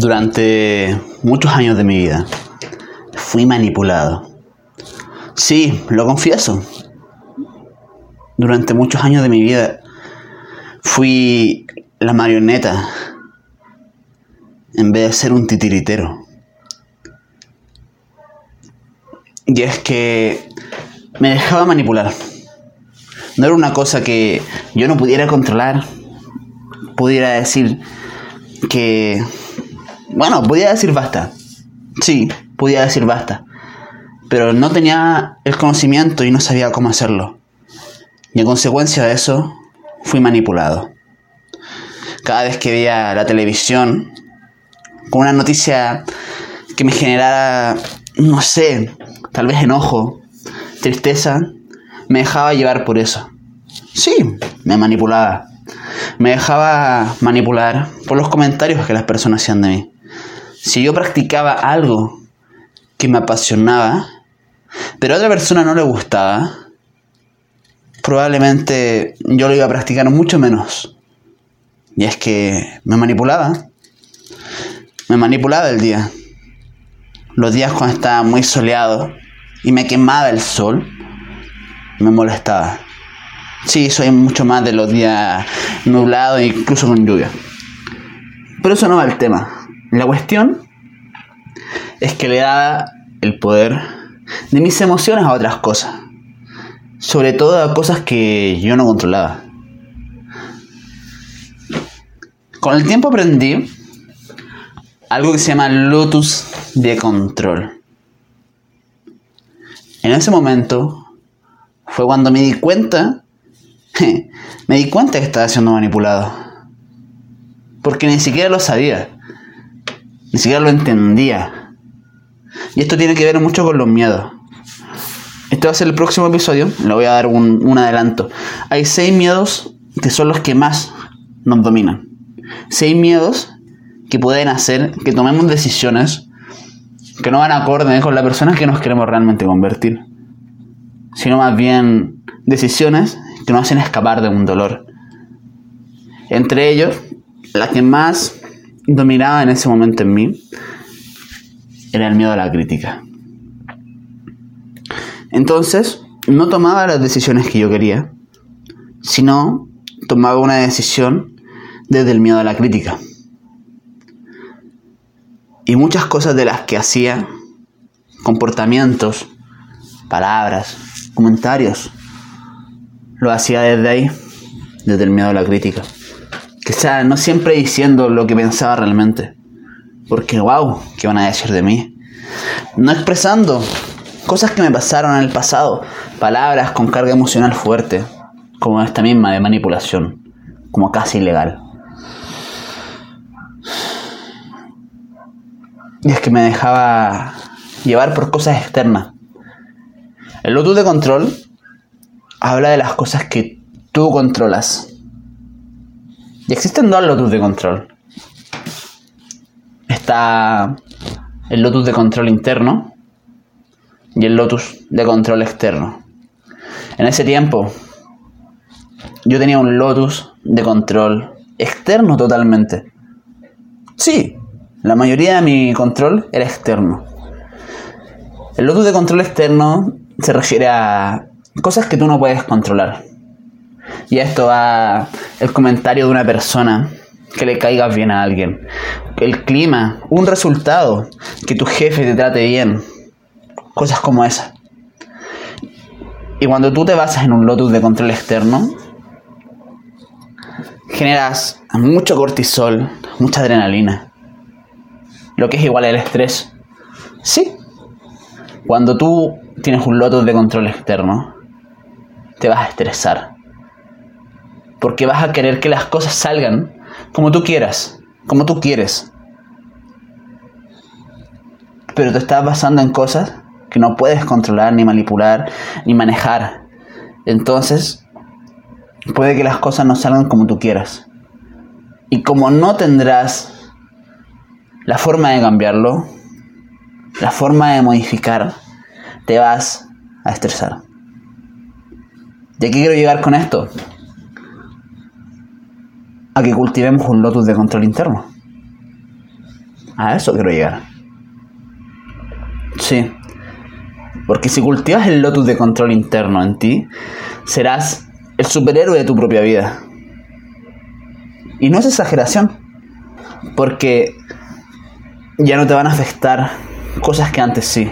Durante muchos años de mi vida fui manipulado. Sí, lo confieso. Durante muchos años de mi vida fui la marioneta en vez de ser un titiritero. Y es que me dejaba manipular. No era una cosa que yo no pudiera controlar. Pudiera decir que bueno, podía decir basta. Sí, podía decir basta. Pero no tenía el conocimiento y no sabía cómo hacerlo. Y en consecuencia de eso, fui manipulado. Cada vez que veía la televisión, con una noticia que me generara, no sé, tal vez enojo, tristeza, me dejaba llevar por eso. Sí, me manipulaba. Me dejaba manipular por los comentarios que las personas hacían de mí si yo practicaba algo que me apasionaba, pero a otra persona no le gustaba, probablemente yo lo iba a practicar mucho menos. Y es que me manipulaba. Me manipulaba el día. Los días cuando estaba muy soleado y me quemaba el sol, me molestaba. Sí, soy mucho más de los días nublados, incluso con lluvia. Pero eso no va al tema. La cuestión es que le daba el poder de mis emociones a otras cosas. Sobre todo a cosas que yo no controlaba. Con el tiempo aprendí algo que se llama lotus de control. En ese momento fue cuando me di cuenta, me di cuenta que estaba siendo manipulado. Porque ni siquiera lo sabía. Ni siquiera lo entendía. Y esto tiene que ver mucho con los miedos. Este va a ser el próximo episodio, le voy a dar un, un adelanto. Hay seis miedos que son los que más nos dominan. Seis miedos que pueden hacer que tomemos decisiones que no van acorde con la persona que nos queremos realmente convertir, sino más bien decisiones que nos hacen escapar de un dolor. Entre ellos, la que más dominaba en ese momento en mí era el miedo a la crítica. Entonces, no tomaba las decisiones que yo quería, sino tomaba una decisión desde el miedo a la crítica. Y muchas cosas de las que hacía, comportamientos, palabras, comentarios, lo hacía desde ahí, desde el miedo a la crítica. Quizá no siempre diciendo lo que pensaba realmente. Porque, wow, ¿qué van a decir de mí? No expresando cosas que me pasaron en el pasado, palabras con carga emocional fuerte, como esta misma de manipulación, como casi ilegal. Y es que me dejaba llevar por cosas externas. El lotus de control habla de las cosas que tú controlas y existen dos lotus de control. Está el lotus de control interno y el lotus de control externo. En ese tiempo yo tenía un lotus de control externo totalmente. Sí, la mayoría de mi control era externo. El lotus de control externo se refiere a cosas que tú no puedes controlar. Y esto va el comentario de una persona que le caiga bien a alguien. El clima, un resultado, que tu jefe te trate bien. Cosas como esas. Y cuando tú te basas en un lotus de control externo, generas mucho cortisol, mucha adrenalina. Lo que es igual al estrés. Sí. Cuando tú tienes un lotus de control externo, te vas a estresar porque vas a querer que las cosas salgan como tú quieras, como tú quieres, pero te estás basando en cosas que no puedes controlar, ni manipular, ni manejar. Entonces, puede que las cosas no salgan como tú quieras. Y como no tendrás la forma de cambiarlo, la forma de modificar, te vas a estresar. ¿De qué quiero llegar con esto? A que cultivemos un lotus de control interno. A eso quiero llegar. Sí. Porque si cultivas el lotus de control interno en ti, serás el superhéroe de tu propia vida. Y no es exageración. Porque ya no te van a afectar cosas que antes sí.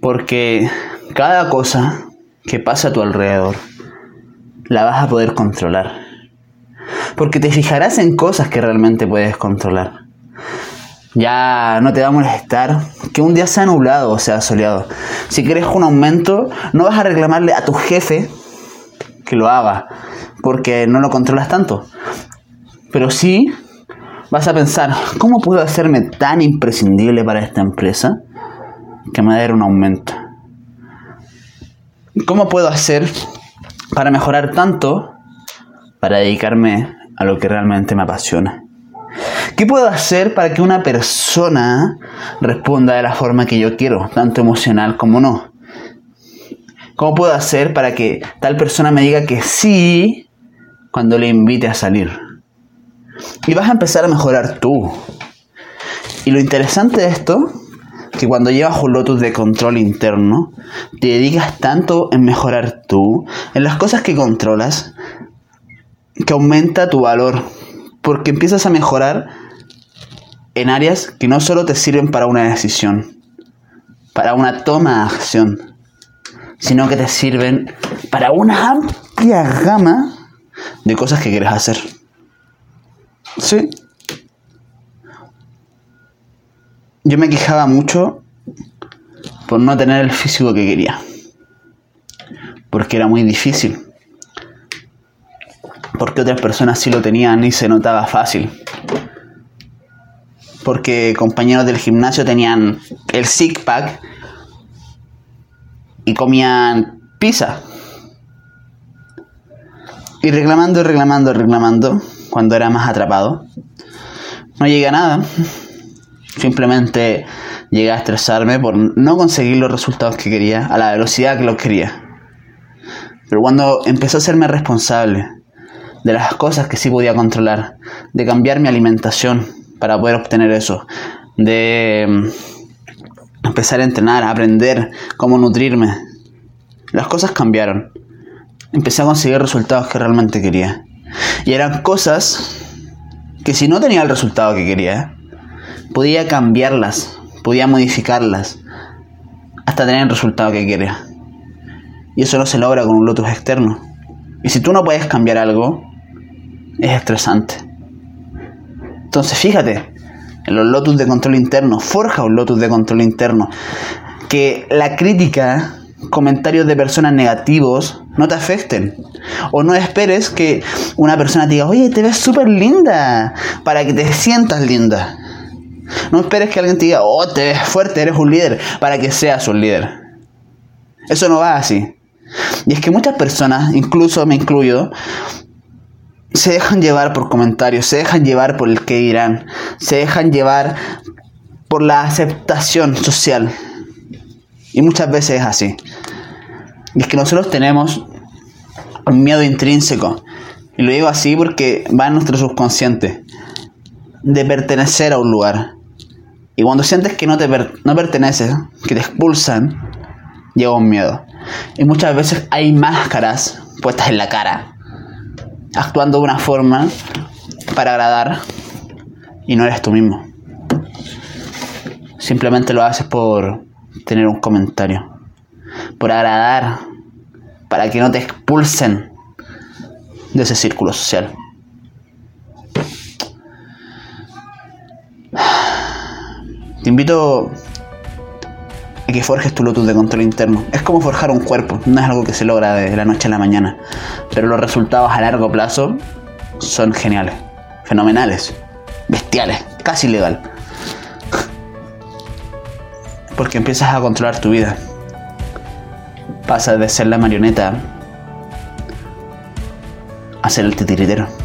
Porque cada cosa que pasa a tu alrededor la vas a poder controlar. Porque te fijarás en cosas que realmente puedes controlar. Ya no te va a molestar que un día sea nublado o sea soleado. Si quieres un aumento, no vas a reclamarle a tu jefe que lo haga, porque no lo controlas tanto. Pero sí vas a pensar, ¿cómo puedo hacerme tan imprescindible para esta empresa que me dé un aumento? ¿Cómo puedo hacer para mejorar tanto para dedicarme a lo que realmente me apasiona? ¿Qué puedo hacer para que una persona responda de la forma que yo quiero, tanto emocional como no? ¿Cómo puedo hacer para que tal persona me diga que sí cuando le invite a salir? Y vas a empezar a mejorar tú. Y lo interesante de esto, que cuando llevas un lotus de control interno, te dedicas tanto en mejorar tú, en las cosas que controlas, que aumenta tu valor. Porque empiezas a mejorar en áreas que no solo te sirven para una decisión, para una toma de acción, sino que te sirven para una amplia gama de cosas que quieres hacer. Sí. Yo me quejaba mucho por no tener el físico que quería. Porque era muy difícil. Porque otras personas sí lo tenían y se notaba fácil. Porque compañeros del gimnasio tenían el six pack y comían pizza. Y reclamando, reclamando, reclamando cuando era más atrapado. No llegué a nada. Simplemente llegué a estresarme por no conseguir los resultados que quería a la velocidad que los quería. Pero cuando empezó a serme responsable de las cosas que sí podía controlar, de cambiar mi alimentación para poder obtener eso, de mm, empezar a entrenar, a aprender cómo nutrirme, las cosas cambiaron. Empecé a conseguir resultados que realmente quería. Y eran cosas que si no tenía el resultado que quería, podía cambiarlas, podía modificarlas, hasta tener el resultado que quería. Y eso no se logra con un lotus externo. Y si tú no puedes cambiar algo, es estresante. Entonces fíjate, en los lotus de control interno, forja un lotus de control interno. Que la crítica comentarios de personas negativos no te afecten. O no esperes que una persona te diga, oye, te ves súper linda, para que te sientas linda. No esperes que alguien te diga, oh, te ves fuerte, eres un líder, para que seas un líder. Eso no va así. Y es que muchas personas, incluso me incluyo, se dejan llevar por comentarios, se dejan llevar por el que dirán, se dejan llevar por la aceptación social. Y muchas veces es así. Y es que nosotros tenemos un miedo intrínseco. Y lo digo así porque va en nuestro subconsciente. De pertenecer a un lugar. Y cuando sientes que no, te no perteneces, que te expulsan, llega un miedo. Y muchas veces hay máscaras puestas en la cara. Actuando de una forma para agradar. Y no eres tú mismo. Simplemente lo haces por tener un comentario, por agradar, para que no te expulsen de ese círculo social. Te invito que forjes tu lotus de control interno. Es como forjar un cuerpo, no es algo que se logra de la noche a la mañana, pero los resultados a largo plazo son geniales, fenomenales, bestiales, casi legal. porque empiezas a controlar tu vida. Pasas de ser la marioneta a ser el titiritero.